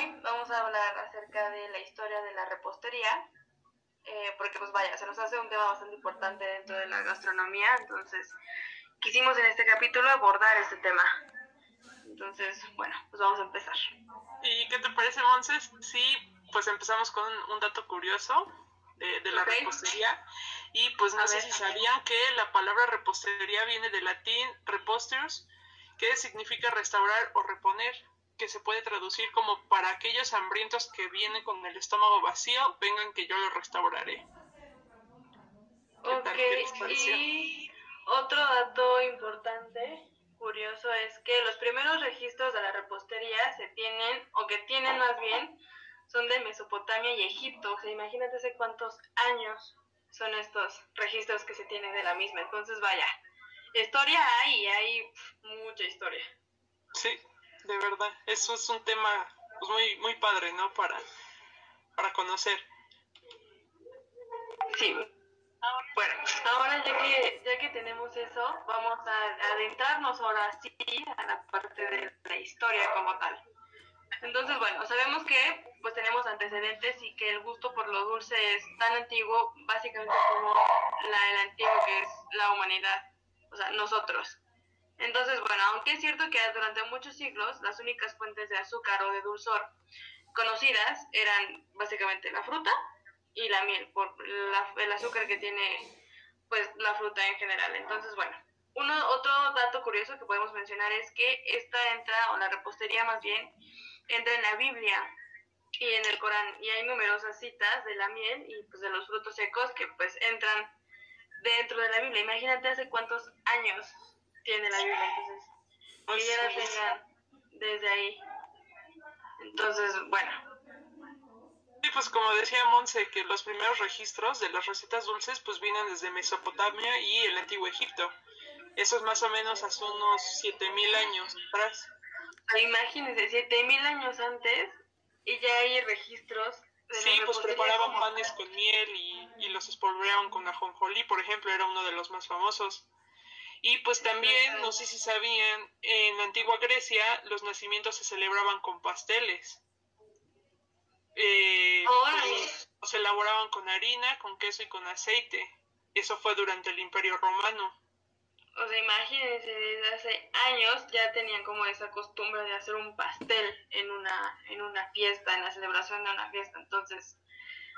hoy vamos a hablar acerca de la historia de la repostería, eh, porque pues vaya, se nos hace un tema bastante importante dentro de la gastronomía, entonces quisimos en este capítulo abordar este tema. Entonces, bueno, pues vamos a empezar. ¿Y qué te parece, Monses? Sí, pues empezamos con un dato curioso de, la repostería. Y pues no sé si sabían que la palabra repostería viene del latín reposters, que significa restaurar o reponer, que se puede traducir como para aquellos hambrientos que vienen con el estómago vacío, vengan que yo lo restauraré. Ok, y otro dato importante, curioso, es que los primeros registros de la repostería se tienen, o que tienen más bien, son de Mesopotamia y Egipto. O sea, imagínate hace cuántos años son estos registros que se tienen de la misma. Entonces, vaya, historia hay, hay mucha historia. Sí, de verdad. Eso es un tema pues, muy, muy padre, ¿no? Para, para conocer. Sí. Bueno, ahora ya que, ya que tenemos eso, vamos a adentrarnos ahora sí a la parte de la historia como tal. Entonces, bueno, sabemos que pues tenemos antecedentes y que el gusto por lo dulce es tan antiguo básicamente como la, el antiguo que es la humanidad, o sea, nosotros. Entonces, bueno, aunque es cierto que durante muchos siglos las únicas fuentes de azúcar o de dulzor conocidas eran básicamente la fruta y la miel, por el azúcar que tiene pues la fruta en general. Entonces, bueno, uno, otro dato curioso que podemos mencionar es que esta entra, o la repostería más bien, entra en la Biblia y en el Corán y hay numerosas citas de la miel y pues de los frutos secos que pues entran dentro de la Biblia. Imagínate hace cuántos años tiene la Biblia, entonces la tengan desde ahí. Entonces, bueno. Sí, pues como decía Monse, que los primeros registros de las recetas dulces pues vienen desde Mesopotamia y el antiguo Egipto. Eso es más o menos hace unos 7000 años atrás. Imagínense, 7000 años antes y ya hay registros. De sí, pues preparaban panes con miel y, y los espolvoreaban con ajonjolí, por ejemplo, era uno de los más famosos. Y pues también, no sé si sabían, en la antigua Grecia los nacimientos se celebraban con pasteles. Eh, pues, se elaboraban con harina, con queso y con aceite. Eso fue durante el Imperio Romano o sea, imagínense, desde hace años ya tenían como esa costumbre de hacer un pastel en una, en una fiesta, en la celebración de una fiesta. Entonces,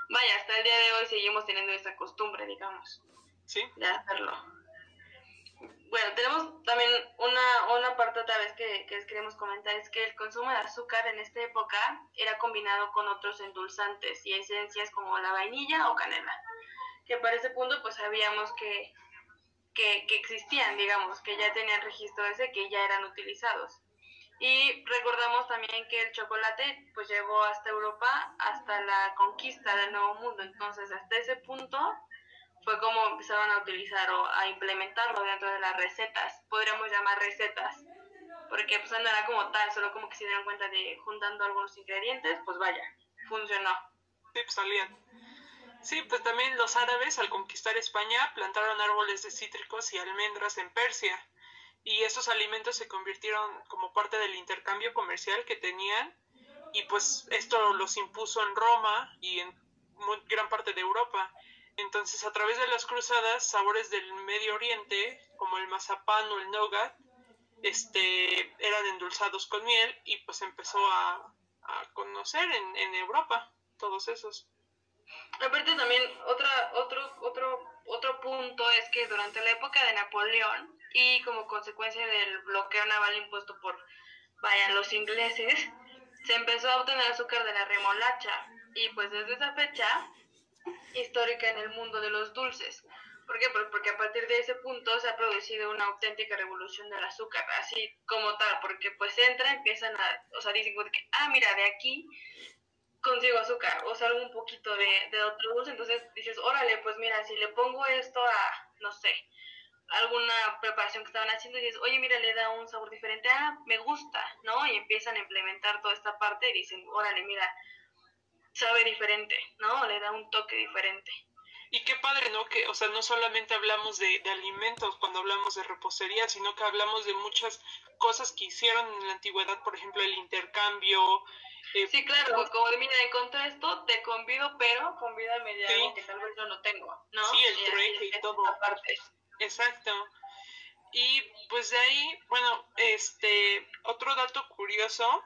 vaya, hasta el día de hoy seguimos teniendo esa costumbre, digamos, ¿Sí? de hacerlo. Bueno, tenemos también una, una parte otra vez que, que les queremos comentar, es que el consumo de azúcar en esta época era combinado con otros endulzantes y esencias como la vainilla o canela, que para ese punto pues sabíamos que que, que existían, digamos, que ya tenían registro ese, que ya eran utilizados. Y recordamos también que el chocolate pues llegó hasta Europa hasta la conquista del Nuevo Mundo. Entonces, hasta ese punto fue como empezaron a utilizar o a implementarlo dentro de las recetas. Podríamos llamar recetas. Porque pues no era como tal, solo como que se dieron cuenta de juntando algunos ingredientes, pues vaya, funcionó. Sí, pues salían. Sí, pues también los árabes al conquistar España plantaron árboles de cítricos y almendras en Persia y esos alimentos se convirtieron como parte del intercambio comercial que tenían y pues esto los impuso en Roma y en gran parte de Europa. Entonces a través de las cruzadas, sabores del Medio Oriente como el mazapán o el nougat este, eran endulzados con miel y pues empezó a, conocer en, en Europa todos esos. Aparte también otra, otro, otro, otro punto es que durante la época de Napoleón y como consecuencia del bloqueo naval impuesto por vaya los ingleses, se empezó a obtener azúcar de la remolacha y pues desde esa fecha histórica en el mundo de los dulces. ¿Por qué? Porque a partir de ese punto se ha producido una auténtica revolución del azúcar, así como tal, porque pues entra, empiezan a, o sea, dicen que, ah, mira, de aquí consigo azúcar o salgo un poquito de, de otro dulce, entonces dices, órale, pues mira, si le pongo esto a, no sé, alguna preparación que estaban haciendo dices, oye, mira, le da un sabor diferente, ah, me gusta, ¿no? Y empiezan a implementar toda esta parte y dicen, órale, mira, sabe diferente, ¿no? Le da un toque diferente. Y qué padre, ¿no? Que, o sea, no solamente hablamos de, de, alimentos cuando hablamos de repostería, sino que hablamos de muchas cosas que hicieron en la antigüedad, por ejemplo, el intercambio. Eh, sí, claro, como de, mira, encontré esto, te convido, pero convídame de algo que tal vez yo no tengo, ¿no? Sí, el trueque y, todo. Exacto. Y pues de ahí, bueno, este, otro dato curioso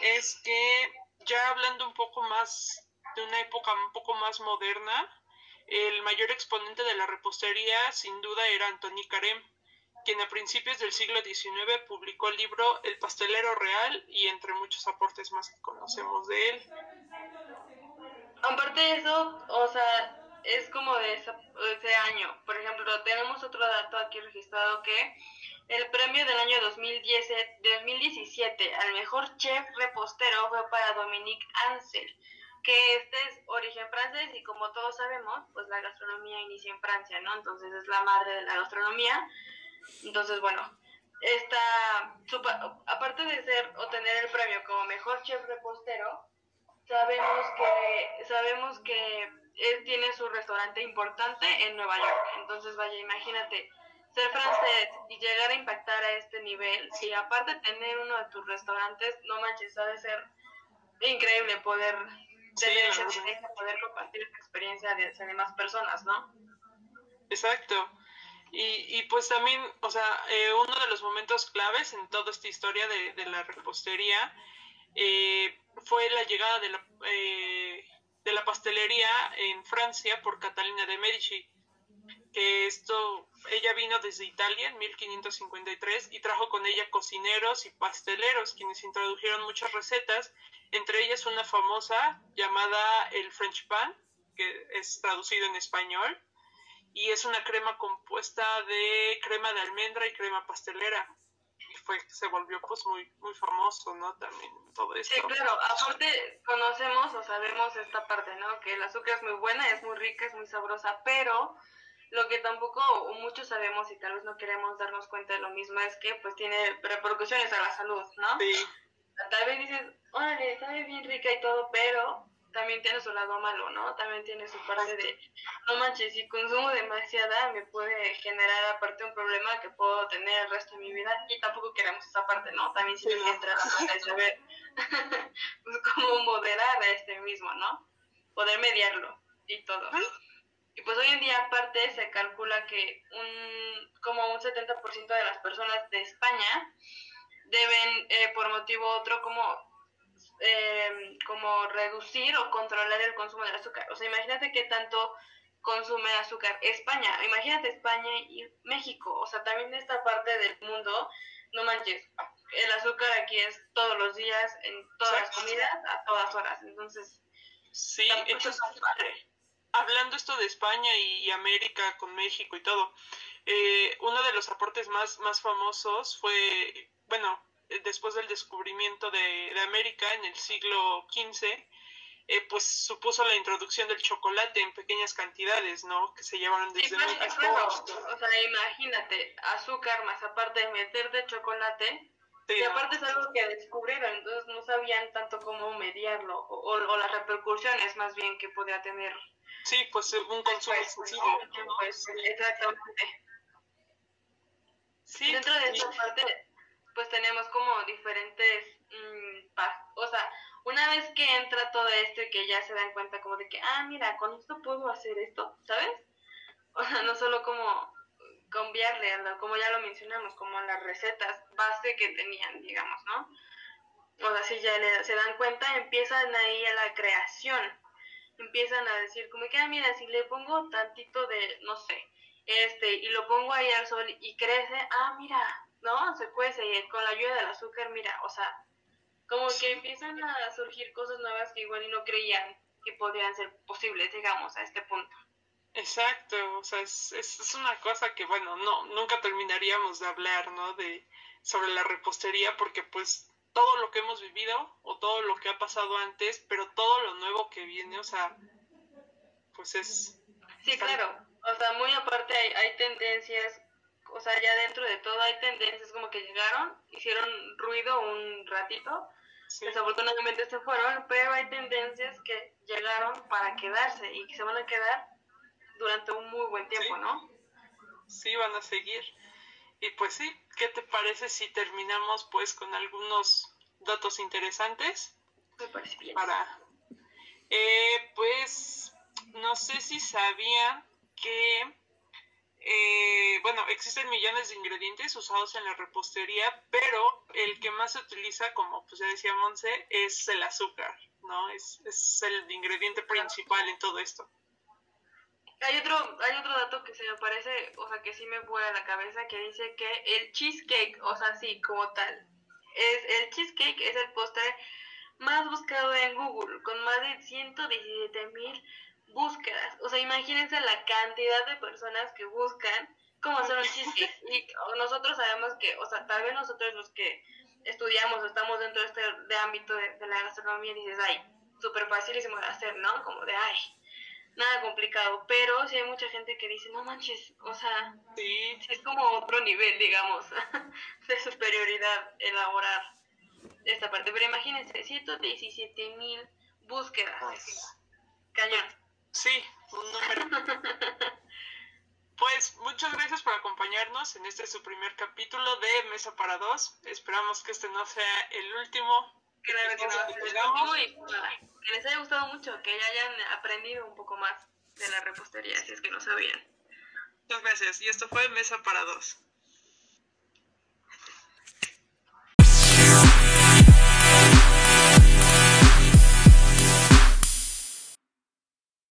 es que ya hablando un poco más de una época un poco más moderna, el mayor exponente de la repostería sin duda era Antoni Carem, quien a principios del siglo XIX publicó el libro El pastelero real y entre muchos aportes más que conocemos de él. Aparte de eso, o sea, es como de, ejemplo, tenemos otro dato aquí registrado que el premio del año 2010, 2017 al mejor chef repostero fue para Dominique Ansel, que este es origen francés y como todos sabemos, pues la gastronomía inicia en Francia, ¿no? Entonces es la madre de la gastronomía. Entonces, bueno, esta, aparte de ser o tener el premio como mejor chef repostero, sabemos que sabemos que él tiene su restaurante importante en Nueva York. Entonces, vaya, imagínate ser francés y llegar a impactar a este nivel, si aparte de tener uno de tus restaurantes, no manches, ha de ser increíble poder tener esa experiencia, poder compartir esa experiencia de, de demás personas, ¿no? Exacto. Y, y pues también, o sea, eh, uno de los momentos claves en toda esta historia de, de la repostería eh, fue la llegada de la, eh, de la pastelería en Francia por Catalina de Medici, que esto, ella vino desde Italia en 1553 y trajo con ella cocineros y pasteleros, quienes introdujeron muchas recetas entre ellas una famosa llamada el French Pan, que es traducido en español, y es una crema compuesta de crema de almendra y crema pastelera. Fue, se volvió pues muy, muy famoso, ¿no? También todo esto. Sí, claro, aparte conocemos o sabemos esta parte, ¿no? Que el azúcar es muy buena, es muy rica, es muy sabrosa, pero lo que tampoco muchos sabemos y tal vez no queremos darnos cuenta de lo mismo es que pues tiene repercusiones a la salud, ¿no? Sí tal vez dices, órale, sabe bien rica y todo, pero también tiene su lado malo, ¿no? También tiene su parte de, no manches, si consumo demasiada me puede generar aparte un problema que puedo tener el resto de mi vida y tampoco queremos esa parte, ¿no? También sí, sí entra la parte de saber pues, cómo moderar a este mismo, ¿no? Poder mediarlo y todo. Y pues hoy en día aparte se calcula que un como un 70% de las personas de España deben eh, por motivo otro como eh, como reducir o controlar el consumo de azúcar. O sea, imagínate qué tanto consume azúcar España, imagínate España y México, o sea, también esta parte del mundo, no manches, el azúcar aquí es todos los días, en todas las comidas, a todas horas, entonces... Sí, entonces, hablando esto de España y, América con México y todo, eh, uno de los aportes más, más famosos fue bueno, después del descubrimiento de, América en el siglo XV, eh, pues supuso la introducción del chocolate en pequeñas cantidades, ¿no? Que se llevaron desde O sea, imagínate, azúcar más aparte de meter de chocolate, y aparte es algo que descubrieron, entonces no sabían tanto cómo mediarlo o, o, las repercusiones más bien que podía tener. Sí, pues un consumo excesivo. Pues, exactamente. Sí, Dentro de esa parte pues tenemos como diferentes, mm, o sea, una vez que entra todo esto y que ya se dan cuenta como de que, ah, mira, con esto puedo hacer esto, ¿sabes? O sea, no solo como cambiarle, como ya lo mencionamos, como las recetas base que tenían, digamos, ¿no? O sea, si ya se dan cuenta, empiezan ahí a la creación, empiezan a decir como que, ah, mira, si le pongo tantito de, no sé, este, y lo pongo ahí al sol y crece, ah, mira, ¿no? Se cuece y con la ayuda del azúcar, mira, o sea, como que empiezan a surgir cosas nuevas que igual y no creían que podrían ser posibles, digamos, a este punto. Exacto, o sea, es, es, una cosa que, bueno, no, nunca terminaríamos de hablar, ¿no? De, sobre la repostería, porque pues todo lo que hemos vivido o todo lo que ha pasado antes, pero todo lo nuevo que viene, o sea, pues es... Sí, claro, o sea, muy aparte hay, hay tendencias o sea, ya dentro de todo hay tendencias como que llegaron, hicieron ruido un ratito, desafortunadamente se fueron, pero hay tendencias que llegaron para quedarse y que se van a quedar durante un muy buen tiempo, ¿no? Sí, van a seguir. Y pues sí, ¿qué te parece si terminamos pues con algunos datos interesantes? Me parece bien. Para, eh, pues, no sé si sabían que, eh, bueno, existen millones de ingredientes usados en la repostería, pero el que más se utiliza, como pues ya decía Monse, es el azúcar, ¿no? Es, es el ingrediente principal en todo esto. Hay otro, hay otro dato que se me parece, o sea, que sí me vuela la cabeza, que dice que el cheesecake, o sea, sí, como tal, es el cheesecake es el postre más buscado en Google, con más de 117 mil búsquedas. O sea, imagínense la cantidad de personas que buscan cómo hacer un cheesecake. Y nosotros sabemos que, o sea, tal vez nosotros los que estudiamos o estamos dentro de este de ámbito de, de la gastronomía dices, ay, súper facilísimo de hacer, ¿no? Como de, ay, nada complicado, pero sí hay mucha gente que dice, no manches, o sea, sí. es como otro nivel, digamos, de superioridad elaborar esta parte. Pero imagínense, 117 mil búsquedas. Cañón. Sí, un número. pues muchas gracias por acompañarnos en este su primer capítulo de Mesa para Dos. Esperamos que este no sea el último que, les haya gustado mucho, que ya hayan aprendido un poco más de la repostería, si es que no sabían. Muchas gracias. Y esto fue Mesa para Dos.